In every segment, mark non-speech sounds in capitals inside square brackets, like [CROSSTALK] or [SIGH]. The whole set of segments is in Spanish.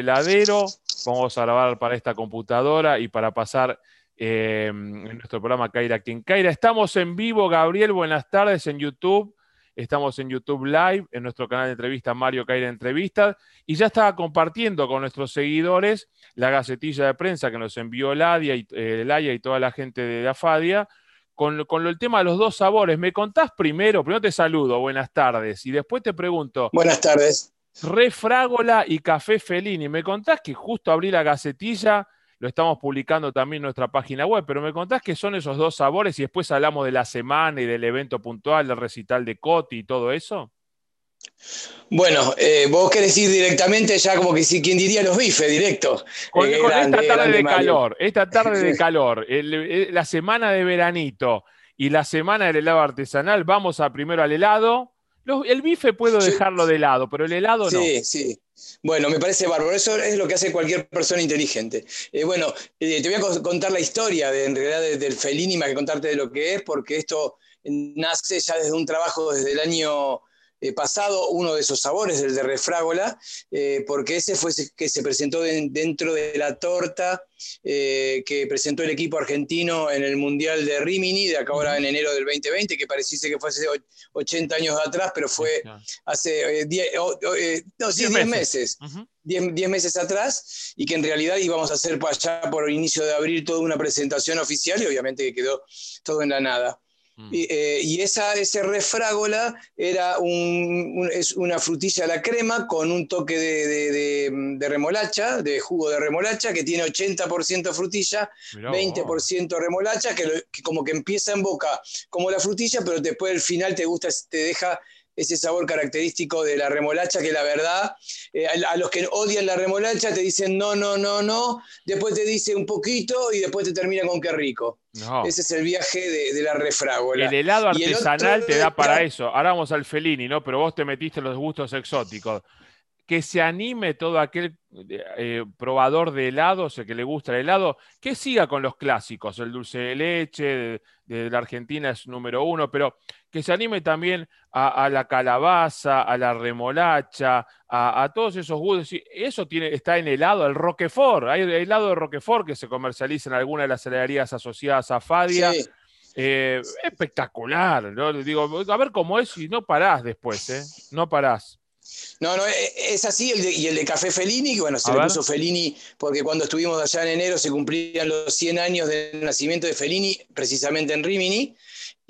heladero, vamos a grabar para esta computadora y para pasar eh, en nuestro programa Caira quien Caira. Estamos en vivo, Gabriel, buenas tardes en YouTube. Estamos en YouTube Live, en nuestro canal de entrevista Mario Caira Entrevistas, y ya estaba compartiendo con nuestros seguidores la gacetilla de prensa que nos envió Ladia y, eh, Laia y toda la gente de Afadia, con, con, el tema de los dos sabores. ¿Me contás primero? Primero te saludo, buenas tardes, y después te pregunto. Buenas tardes. Refrágola y Café Felini. ¿Me contás que justo abrí la gacetilla? Lo estamos publicando también en nuestra página web, pero me contás que son esos dos sabores y después hablamos de la semana y del evento puntual, del recital de Coti y todo eso. Bueno, eh, vos querés ir directamente ya como que si quien diría los bifes directos. Con, eh, esta tarde de calor, esta tarde de [LAUGHS] calor, la semana de veranito y la semana del helado artesanal, vamos a primero al helado el bife puedo dejarlo de lado, pero el helado no. Sí, sí. Bueno, me parece bárbaro. Eso es lo que hace cualquier persona inteligente. Eh, bueno, eh, te voy a contar la historia de, en realidad del Fellini, más que contarte de lo que es, porque esto nace ya desde un trabajo desde el año eh, pasado uno de esos sabores, el de refrágola, eh, porque ese fue el que se presentó dentro de la torta eh, que presentó el equipo argentino en el Mundial de Rimini, de acá ahora en enero del 2020, que pareciese que fue hace 80 años atrás, pero fue hace 10 meses. 10 meses atrás y que en realidad íbamos a hacer allá por inicio de abril toda una presentación oficial y obviamente que quedó todo en la nada. Mm. Eh, y, esa, ese refrágola era es una frutilla a la crema con un toque de, remolacha, de jugo de remolacha, que tiene 80% frutilla, 20% remolacha, que, que, como que empieza en boca como la frutilla, pero después al final te gusta, te deja ese sabor característico de la remolacha, que la verdad, eh, a, los que odian la remolacha te dicen no, no, no, no, después te dice un poquito y después te termina con qué rico. Ese es el viaje de, la refrágola. El helado artesanal te da para eso. Ahora vamos al Felini, ¿no? Pero vos te metiste en los gustos exóticos que se anime todo aquel eh, probador de helados, el que le gusta el helado, que siga con los clásicos, el dulce de leche de, la Argentina es número uno, pero que se anime también a, la calabaza, a la remolacha, a, todos esos gustos. Eso tiene, está en helado, el Roquefort, hay helado de Roquefort que se comercializa en alguna de las heladerías asociadas a Fadia. Eh, espectacular, ¿no? Digo, a ver cómo es y no parás después, ¿eh? No parás. No, no, e, es así, y el de Café Fellini, que bueno, se le puso Fellini porque cuando estuvimos allá en enero se cumplían los 100 años del nacimiento de Fellini, precisamente en Rimini,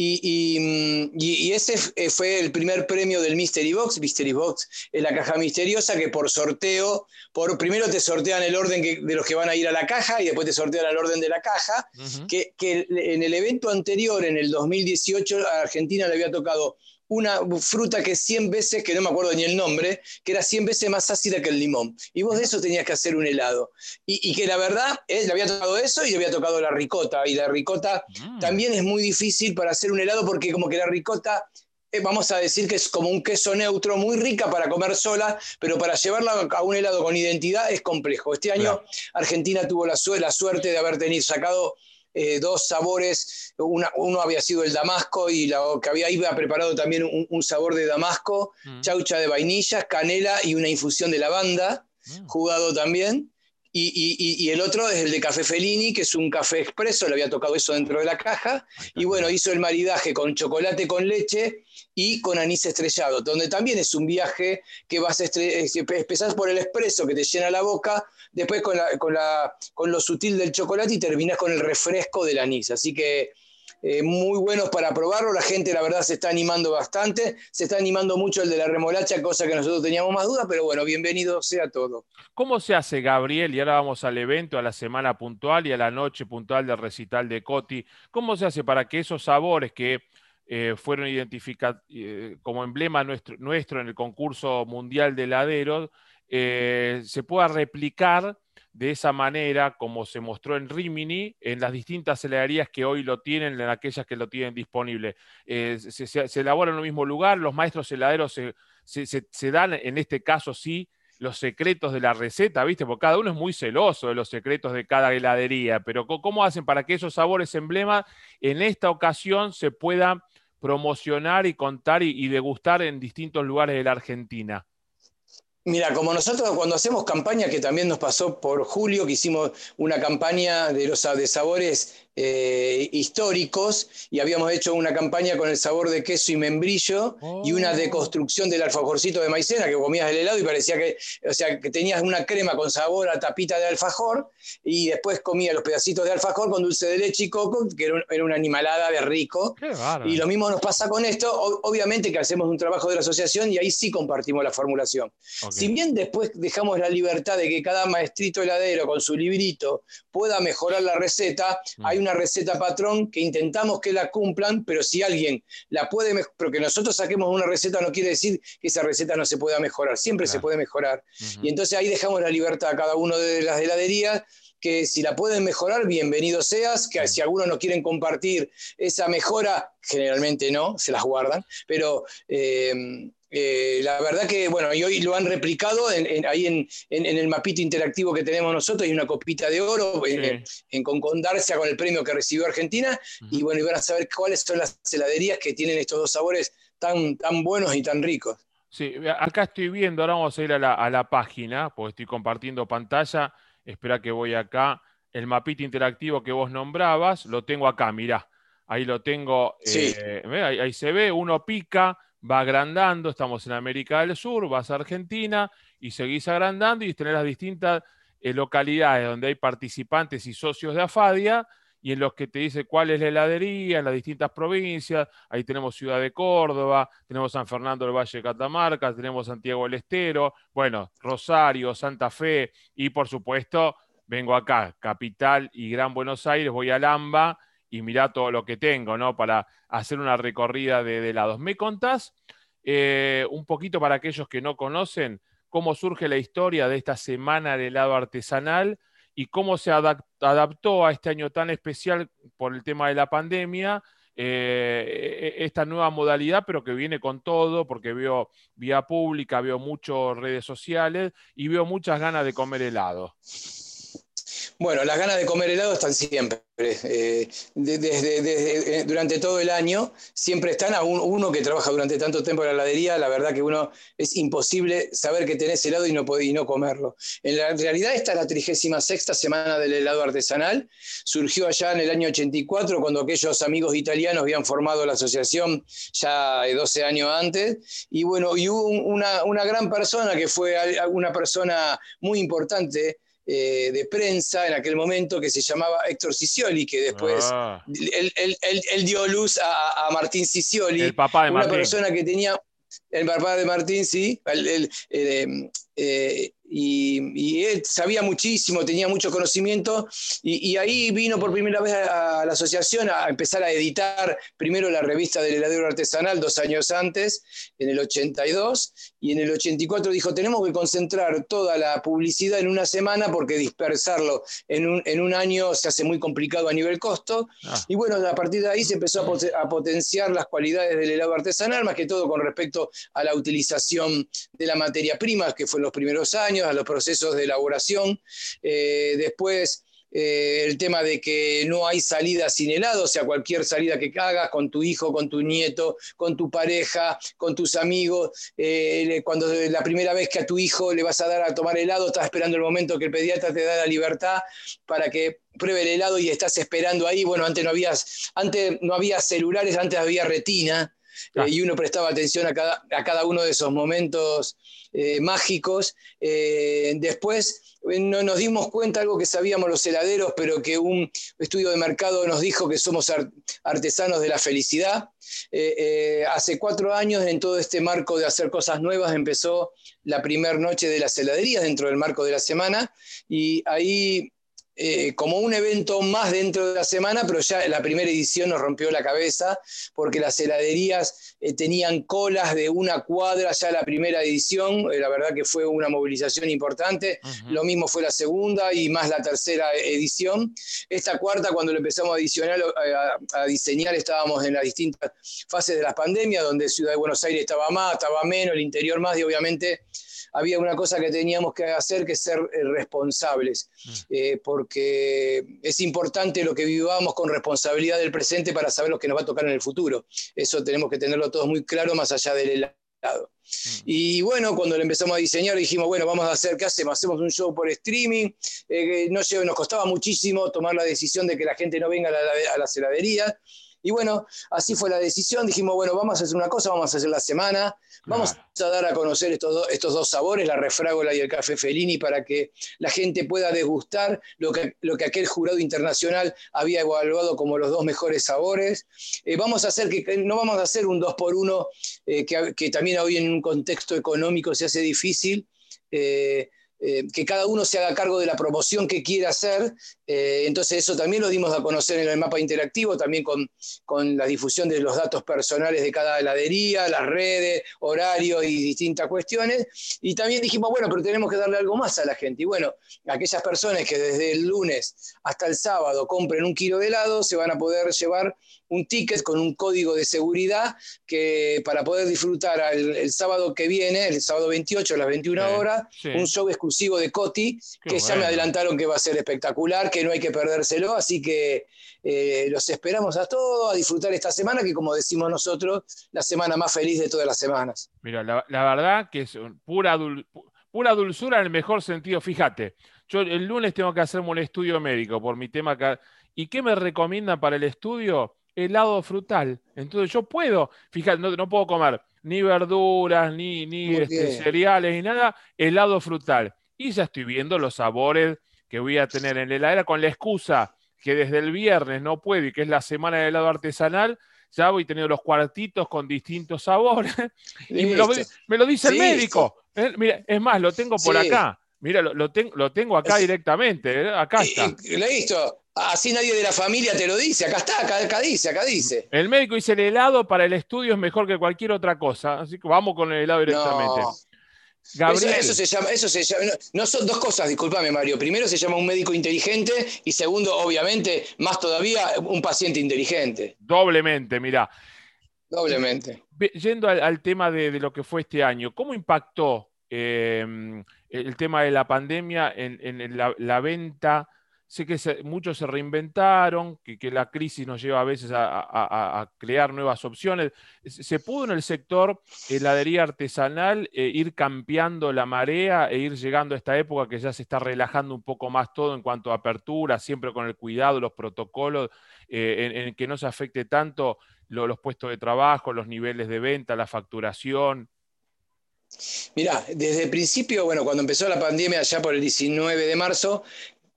y, y, ese eh, fue el primer premio del Mystery Box. Mystery Box es la caja misteriosa que por sorteo, por, primero te sortean el orden de los que van a ir a la caja y después te sortean el orden de la caja, que, que en el evento anterior, en el 2018, a Argentina le había tocado una fruta que 100 veces, que no me acuerdo ni el nombre, que era 100 veces más ácida que el limón. Y vos de eso tenías que hacer un helado. Y, que la verdad, él le había tocado eso y le había tocado la ricota. Y la ricota mm. también es muy difícil para hacer un helado porque como que la ricota eh, vamos a decir que es como un queso neutro, muy rica para comer sola, pero para llevarla a un helado con identidad es complejo. Este año Argentina tuvo la, la, suerte de haber tenido sacado eh, dos sabores, uno había sido el damasco y la, que había iba preparado también un, sabor de damasco, mm. chaucha de vainillas, canela y una infusión de lavanda, mm. jugado también. Y, el otro es el de Café Fellini, que es un café expreso, le había tocado eso dentro de la caja. Y bueno, hizo el maridaje con chocolate con leche y con anís estrellado, donde también es un viaje que vas a empezar por el expreso que te llena la boca, después con, con lo sutil del chocolate y terminas con el refresco del anís. Así que eh, muy buenos para probarlo. La gente, la verdad, se está animando bastante. Se está animando mucho el de la remolacha, cosa que nosotros teníamos más dudas, pero bueno, bienvenido sea todo. ¿Cómo se hace, Gabriel? Y ahora vamos al evento, a la semana puntual y a la noche puntual del recital de Coti. ¿Cómo se hace para que esos sabores que eh, fueron identificados eh, como emblema nuestro, nuestro en el concurso mundial de heladeros se pueda replicar? De esa manera, como se mostró en Rimini, en las distintas heladerías que hoy lo tienen, en aquellas que lo tienen disponible. Eh, se, elabora en el mismo lugar, los maestros heladeros se, dan, en este caso sí, los secretos de la receta, ¿viste? Porque cada uno es muy celoso de los secretos de cada heladería, pero ¿cómo hacen para que esos sabores emblema en esta ocasión se puedan promocionar y contar y degustar en distintos lugares de la Argentina? Mira, como nosotros cuando hacemos campaña, que también nos pasó por Julio, que hicimos una campaña de los de sabores eh, históricos y habíamos hecho una campaña con el sabor de queso y membrillo y una oh. deconstrucción del alfajorcito de maicena que comías el helado y parecía que, o sea, que tenías una crema con sabor a tapita de alfajor y después comías los pedacitos de alfajor con dulce de leche y coco, que era, una animalada de rico. y lo mismo nos pasa con esto, obviamente que hacemos un trabajo de la asociación y ahí sí compartimos la formulación. Si bien después dejamos la libertad de que cada maestrito heladero con su librito pueda mejorar la receta, mm. hay una receta patrón que intentamos que la cumplan, pero si alguien la puede, pero que nosotros saquemos una receta no quiere decir que esa receta no se pueda mejorar, siempre se puede mejorar. Y entonces ahí dejamos la libertad a cada uno de las heladerías que si la pueden mejorar, bienvenido seas, que si algunos no quieren compartir esa mejora, generalmente no, se las guardan, pero eh, eh, la verdad que, bueno, y hoy lo han replicado ahí en, el mapito interactivo que tenemos nosotros, hay una copita de oro en, concordancia con el premio que recibió Argentina, y bueno, y van a saber cuáles son las heladerías que tienen estos dos sabores tan, tan buenos y tan ricos. Sí, acá estoy viendo, ahora vamos a ir a la, a la página, porque estoy compartiendo pantalla, espera que voy acá, el mapito interactivo que vos nombrabas, lo tengo acá, mirá, ahí lo tengo, eh, ahí se ve, uno pica, va agrandando, estamos en América del Sur, vas a Argentina y seguís agrandando y tenés las distintas eh, localidades donde hay participantes y socios de AFADIA y en los que te dice cuál es la heladería en las distintas provincias. Ahí tenemos Ciudad de Córdoba, tenemos San Fernando del Valle de Catamarca, tenemos Santiago del Estero, bueno, Rosario, Santa Fe y por supuesto vengo acá, Capital y Gran Buenos Aires, voy a Lamba y mirá todo lo que tengo, ¿no? Para hacer una recorrida de, helados. ¿Me contás eh, un poquito para aquellos que no conocen cómo surge la historia de esta semana de helado artesanal y cómo se adaptó a este año tan especial por el tema de la pandemia? Eh, e, esta nueva modalidad, pero que viene con todo, porque veo vía pública, veo muchas redes sociales y veo muchas ganas de comer helado. Bueno, las ganas de comer helado están siempre. Eh, desde, eh, durante todo el año siempre están a uno que trabaja durante tanto tiempo en la heladería, la verdad que uno es imposible saber que tenés helado y no, y no comerlo. En la realidad esta es la 36 semana del helado artesanal, surgió allá en el año 84 cuando aquellos amigos italianos habían formado la asociación ya 12 años antes y bueno, y hubo una, una gran persona que fue una persona muy importante eh, de prensa en aquel momento que se llamaba Héctor Cicioli, que después ah. él, dio luz a, Martín Cicioli, el papá de una persona que tenía, el papá de Martín, sí, el, eh, y, él sabía muchísimo, tenía mucho conocimiento, y, ahí vino por primera vez a, la asociación a empezar a editar primero la revista del heladero artesanal dos años antes, en el 82, y en el 84 dijo, tenemos que concentrar toda la publicidad en una semana porque dispersarlo en un, en un año se hace muy complicado a nivel costo, ah. y bueno, a partir de ahí se empezó a, potenciar las cualidades del helado artesanal, más que todo con respecto a la utilización de la materia prima, que fue en los primeros años, a los procesos de elaboración. Eh, después, eh, el tema de que no hay salida sin helado, o sea, cualquier salida que hagas con tu hijo, con tu nieto, con tu pareja, con tus amigos, eh, cuando la primera vez que a tu hijo le vas a dar a tomar helado, estás esperando el momento que el pediatra te da la libertad para que pruebe el helado y estás esperando ahí. Bueno, antes no había, antes no había celulares, antes había retina. Y uno prestaba atención a cada, a cada uno de esos momentos eh, mágicos. Eh, después eh, no nos dimos cuenta algo que sabíamos los heladeros, pero que un estudio de mercado nos dijo que somos artesanos de la felicidad. hace cuatro años, en todo este marco de hacer cosas nuevas, empezó la primera noche de las heladerías dentro del marco de la semana y ahí eh, como un evento más dentro de la semana, pero ya la primera edición nos rompió la cabeza porque las heladerías eh, tenían colas de una cuadra ya la primera edición, eh, la verdad que fue una movilización importante, lo mismo fue la segunda y más la tercera edición. Esta cuarta, cuando lo empezamos a, adicionar, a, diseñar, estábamos en las distintas fases de la pandemia, donde Ciudad de Buenos Aires estaba más, estaba menos, el interior más, y obviamente había una cosa que teníamos que hacer, que ser responsables, mm. eh, porque es importante lo que vivamos con responsabilidad del presente para saber lo que nos va a tocar en el futuro. Eso tenemos que tenerlo todos muy claro, más allá del Mm. Y bueno, cuando lo empezamos a diseñar dijimos, bueno, vamos a hacer, ¿qué hacemos? Hacemos un show por streaming. Eh, no nos costaba muchísimo tomar la decisión de que la gente no venga a, a las heladerías. Y bueno, así fue la decisión. Dijimos, bueno, vamos a hacer una cosa, vamos a hacer la semana, vamos a dar a conocer estos, dos, estos dos sabores, la refrágola y el café Fellini, para que la gente pueda degustar lo que, lo que aquel jurado internacional había evaluado como los dos mejores sabores. Eh, vamos a hacer que, no vamos a hacer un dos por uno, eh, que, que, también hoy en un contexto económico se hace difícil. Eh, eh, que cada uno se haga cargo de la promoción que quiera hacer. Eh, entonces eso también lo dimos a conocer en el mapa interactivo, también con, con, la difusión de los datos personales de cada heladería, las redes, horarios y distintas cuestiones. Y también dijimos, bueno, pero tenemos que darle algo más a la gente. Y bueno, aquellas personas que desde el lunes hasta el sábado compren un kilo de helado, se van a poder llevar un ticket con un código de seguridad que para poder disfrutar el, sábado que viene, el sábado 28 a las 21 horas, un show exclusivo de Coti, que ya me adelantaron que va a ser espectacular, que no hay que perdérselo, así que eh, los esperamos a todos a disfrutar esta semana, que como decimos nosotros, la semana más feliz de todas las semanas. Mira, la, verdad que es pura, pura dulzura en el mejor sentido, fíjate. Yo el lunes tengo que hacerme un estudio médico por mi tema. ¿Y qué me recomiendan para el estudio? Helado frutal. Entonces yo puedo, fíjate, no, puedo comer ni verduras, ni, ni este, cereales, ni nada, helado frutal. Y ya estoy viendo los sabores que voy a tener en la heladera con la excusa que desde el viernes no puedo y que es la semana de helado artesanal, ya voy teniendo los cuartitos con distintos sabores. [LAUGHS] y me lo, dice el médico. Eh, mira, es más, lo tengo por acá. Mira, lo, lo, lo tengo acá directamente. Eh, acá está. Listo. Así nadie de la familia te lo dice. Acá está, acá, dice, acá dice. El médico dice el helado para el estudio es mejor que cualquier otra cosa. Así que vamos con el helado directamente. Gabriel. Eso, se llama, eso se llama, no, son dos cosas, discúlpame Mario. Primero se llama un médico inteligente y segundo, obviamente, más todavía, un paciente inteligente. Doblemente, mira. Doblemente. Yendo al, tema de, lo que fue este año, ¿cómo impactó eh, el tema de la pandemia en, la venta? Sé que muchos se reinventaron, que, la crisis nos lleva a veces a, crear nuevas opciones. ¿Se pudo en el sector heladería artesanal eh, ir cambiando la marea e ir llegando a esta época que ya se está relajando un poco más todo en cuanto a apertura, siempre con el cuidado, los protocolos, eh, en, que no se afecte tanto los puestos de trabajo, los niveles de venta, la facturación? Mirá, desde el principio, bueno, cuando empezó la pandemia, allá por el 19 de marzo,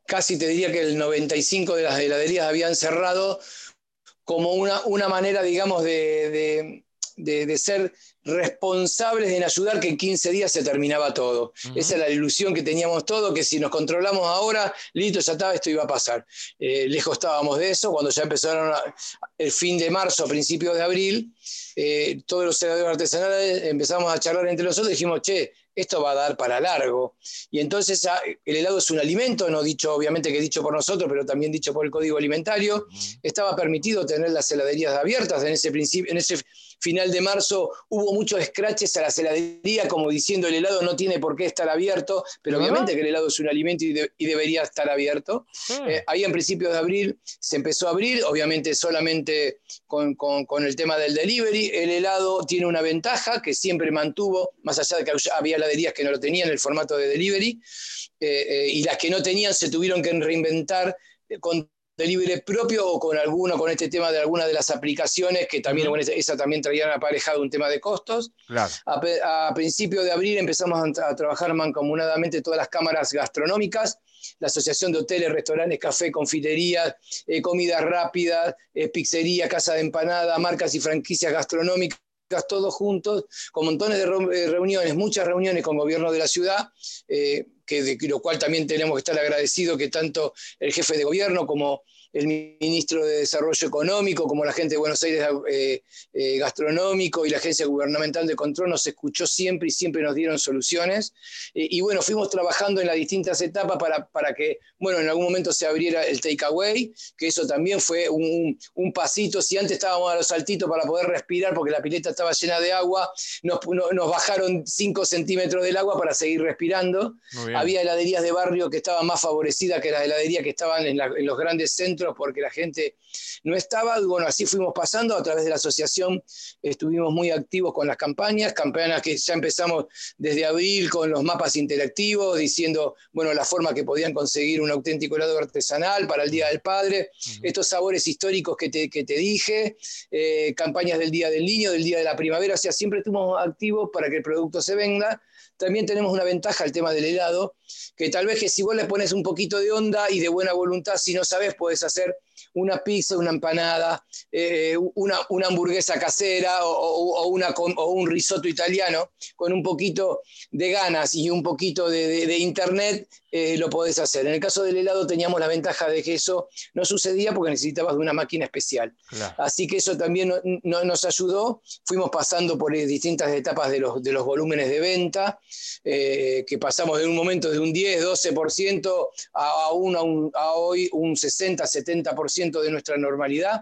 casi te diría que el 95 de las heladerías habían cerrado como una, una manera, digamos, de, ser responsables en ayudar que en 15 días se terminaba todo. Esa es la ilusión que teníamos todos, que si nos controlamos ahora, listo, ya estaba, esto iba a pasar. Eh, lejos estábamos de eso, cuando ya empezaron el fin de marzo, a principios de abril, eh, todos los heladeros artesanales empezamos a charlar entre nosotros y dijimos, che, esto va a dar para largo. Y entonces ah, el helado es un alimento, no dicho obviamente que dicho por nosotros, pero también dicho por el Código Alimentario. Estaba permitido tener las heladerías abiertas en ese, principio, en ese final de marzo hubo muchos scratches a la heladería como diciendo el helado no tiene por qué estar abierto, pero obviamente que el helado es un alimento y, debería estar abierto. Eh, ahí en principios de abril se empezó a abrir, obviamente solamente con, con, el tema del delivery. El helado tiene una ventaja que siempre mantuvo, más allá de que había heladerías que no lo tenían en el formato de delivery, eh, eh, y las que no tenían se tuvieron que reinventar con delivery propio o con alguno, con este tema de alguna de las aplicaciones, que también, esa, también traían aparejado un tema de costos. A, principios de abril empezamos a, trabajar mancomunadamente todas las cámaras gastronómicas, la Asociación de Hoteles, Restaurantes, Café, Confiterías, eh, Comidas Rápidas, eh, Pizzería, Casa de Empanada, marcas y franquicias gastronómicas todos juntos, con montones de eh, reuniones, muchas reuniones con gobierno de la ciudad, eh, que de lo cual también tenemos que estar agradecidos que tanto el jefe de gobierno como el ministro de Desarrollo Económico, como la gente de Buenos Aires eh, eh, Gastronómico y la Agencia Gubernamental de Control, nos escuchó siempre y siempre nos dieron soluciones. y bueno, fuimos trabajando en las distintas etapas para, para, que, bueno, en algún momento se abriera el takeaway, que eso también fue un, un, pasito. Si antes estábamos a los saltitos para poder respirar porque la pileta estaba llena de agua, nos, nos bajaron 5 centímetros del agua para seguir respirando. Había heladerías de barrio que estaban más favorecidas que las heladerías que estaban en, los grandes centros porque la gente no estaba. Bueno, así fuimos pasando a través de la asociación. Estuvimos muy activos con las campañas, campañas que ya empezamos desde abril con los mapas interactivos, diciendo, bueno, la forma que podían conseguir un auténtico helado artesanal para el Día del Padre, estos sabores históricos que te, que te dije, eh, campañas del Día del Niño, del Día de la Primavera, o sea, siempre estuvimos activos para que el producto se venda también tenemos una ventaja, el tema del helado, que tal vez que si vos le pones un poquito de onda y de buena voluntad, si no sabes, puedes hacer una pizza, una empanada, eh, una, una, hamburguesa casera o, una, o, un risotto italiano, con un poquito de ganas y un poquito de, internet, eh, lo podés hacer. En el caso del helado teníamos la ventaja de que eso no sucedía porque necesitabas de una máquina especial. Así que eso también no, nos ayudó. Fuimos pasando por distintas etapas de los, de los volúmenes de venta, eh, que pasamos de un momento de un 10, 12% a, a, a hoy un 60, 70% de nuestra normalidad.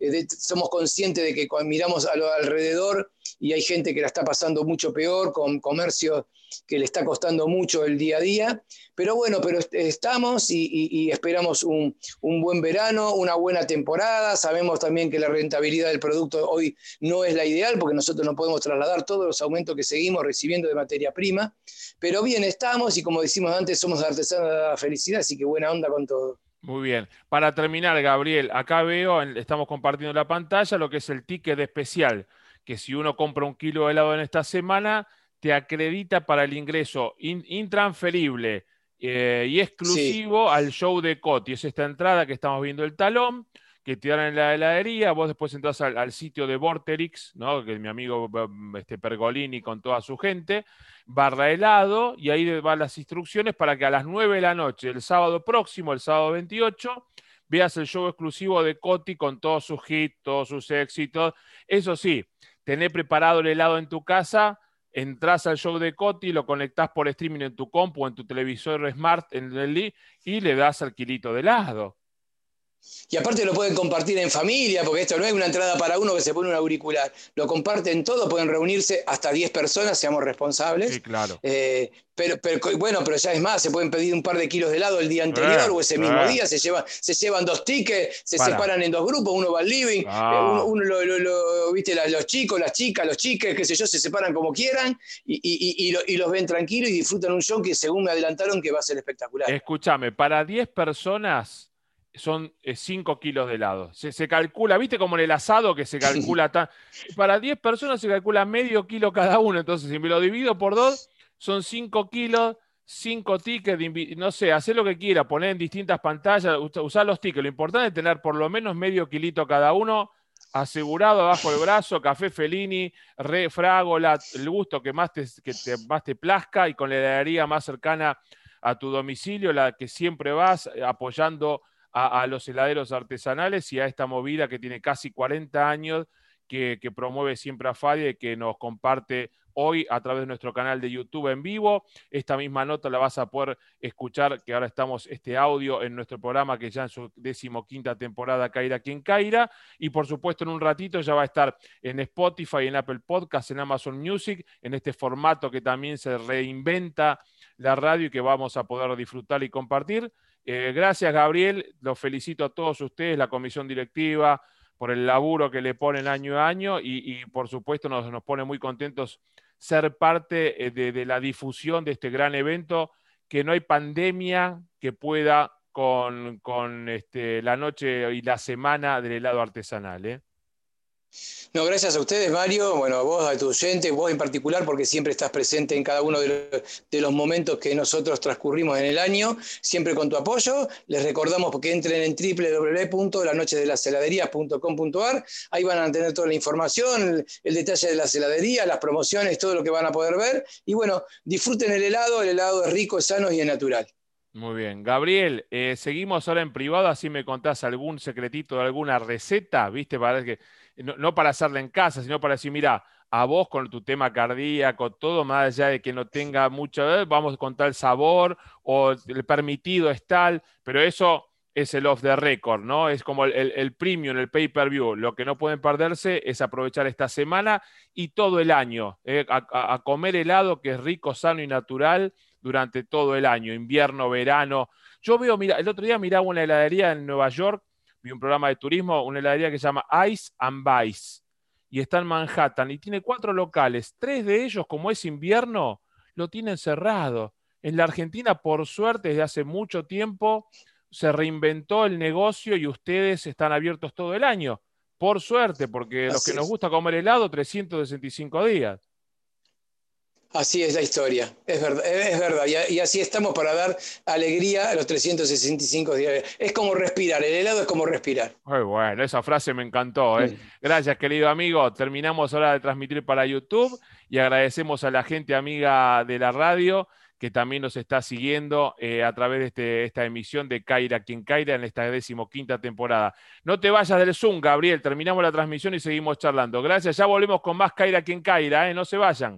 Eh, somos conscientes de que cuando miramos a lo alrededor y hay gente que la está pasando mucho peor, con comercios que le está costando mucho el día a día. Pero bueno, pero estamos y, esperamos un, buen verano, una buena temporada. Sabemos también que la rentabilidad del producto hoy no es la ideal porque nosotros no podemos trasladar todos los aumentos que seguimos recibiendo de materia prima. Pero bien, estamos y como decimos antes, somos artesanos de la felicidad, así que buena onda con todo. Muy bien. Para terminar, Gabriel, acá veo, estamos compartiendo la pantalla, lo que es el ticket especial, que si uno compra un kilo de helado en esta semana, te acredita para el ingreso intransferible eh, y exclusivo al show de Coti. Es esta entrada que estamos viendo el talón que te dan en la heladería, vos después entras al, sitio de Vorterix, ¿no? que es mi amigo este, Pergolini con toda su gente, barra helado, y ahí van las instrucciones para que a las 9 de la noche, el sábado próximo, el sábado 28, veas el show exclusivo de Coti con todos sus hits, todos sus éxitos. Eso sí, tener preparado el helado en tu casa, entras al show de Coti, lo conectás por streaming en tu compu, en tu televisor smart, en el y le das al kilito de helado. Y aparte lo pueden compartir en familia, porque esto no es una entrada para uno que se pone un auricular. Lo comparten todo, pueden reunirse hasta 10 personas, seamos responsables. Sí, claro. Eh, pero, bueno, pero ya es más, se pueden pedir un par de kilos de helado el día anterior eh, o ese mismo eh. día, se llevan, se llevan dos tickets, se separan en dos grupos, uno va al living, ah. uno, lo, viste, los chicos, las chicas, los chiques, qué sé yo, se separan como quieran y, y, los ven tranquilos y disfrutan un show que según me adelantaron que va a ser espectacular. Escúchame, para 10 personas son 5 eh, kilos de helado. Se, calcula, ¿viste como en el asado que se calcula tan... [LAUGHS] Para 10 personas se calcula medio kilo cada uno, entonces si me lo divido por dos, son 5 kilos, 5 tickets, no sé, hacer lo que quiera, poner en distintas pantallas, usar los tickets. Lo importante es tener por lo menos medio kilito cada uno asegurado abajo del brazo, café Fellini, re, frágola, el gusto que más te, que te, más te plazca y con la heladería más cercana a tu domicilio, la que siempre vas eh, apoyando a, los heladeros artesanales y a esta movida que tiene casi 40 años, que, promueve siempre a y que nos comparte hoy a través de nuestro canal de YouTube en vivo. Esta misma nota la vas a poder escuchar, que ahora estamos este audio en nuestro programa, que ya en su decimoquinta temporada, Caira quien Caira. Y por supuesto, en un ratito ya va a estar en Spotify, en Apple Podcasts, en Amazon Music, en este formato que también se reinventa la radio y que vamos a poder disfrutar y compartir. Eh, gracias, Gabriel. Los felicito a todos ustedes, la comisión directiva, por el laburo que le ponen año a año y, por supuesto nos, nos, pone muy contentos ser parte eh, de, la difusión de este gran evento, que no hay pandemia que pueda con, este, la noche y la semana del helado artesanal. ¿eh? No, gracias a ustedes, Mario, bueno, a vos, a tu oyente, vos en particular, porque siempre estás presente en cada uno de los, momentos que nosotros transcurrimos en el año, siempre con tu apoyo. Les recordamos que entren en www.lanochedelaCeladería.com.ar, ahí van a tener toda la información, el, detalle de la heladería, las promociones, todo lo que van a poder ver. Y bueno, disfruten el helado, el helado es rico, es sano y es natural. Muy bien. Gabriel, eh, seguimos ahora en privado, así me contás algún secretito alguna receta, ¿viste? Para que no, para hacerla en casa, sino para decir, mira, a vos con tu tema cardíaco, todo más allá de que no tenga mucho, eh, vamos a contar el sabor o el permitido es tal, pero eso es el off the record, ¿no? Es como el, el, premium, el pay-per-view. Lo que no pueden perderse es aprovechar esta semana y todo el año, eh, a, comer helado que es rico, sano y natural durante todo el año, invierno, verano. Yo veo, mira, el otro día miraba una heladería en Nueva York, vi un programa de turismo, una heladería que se llama Ice and Vice, y está en Manhattan, y tiene cuatro locales, tres de ellos, como es invierno, lo tienen cerrado. En la Argentina, por suerte, desde hace mucho tiempo, se reinventó el negocio y ustedes están abiertos todo el año. Por suerte, porque los que nos gusta comer helado, 365 días. Así es la historia, es verdad, es verdad. Y, así estamos para dar alegría a los 365 días. Es como respirar, el helado es como respirar. Muy bueno, esa frase me encantó. ¿eh? Gracias, querido amigo. Terminamos ahora de transmitir para YouTube y agradecemos a la gente amiga de la radio que también nos está siguiendo eh, a través de este, esta emisión de Caira quien Caira en esta decimoquinta temporada. No te vayas del Zoom, Gabriel. Terminamos la transmisión y seguimos charlando. Gracias. Ya volvemos con más Caira quien Caira. ¿eh? No se vayan.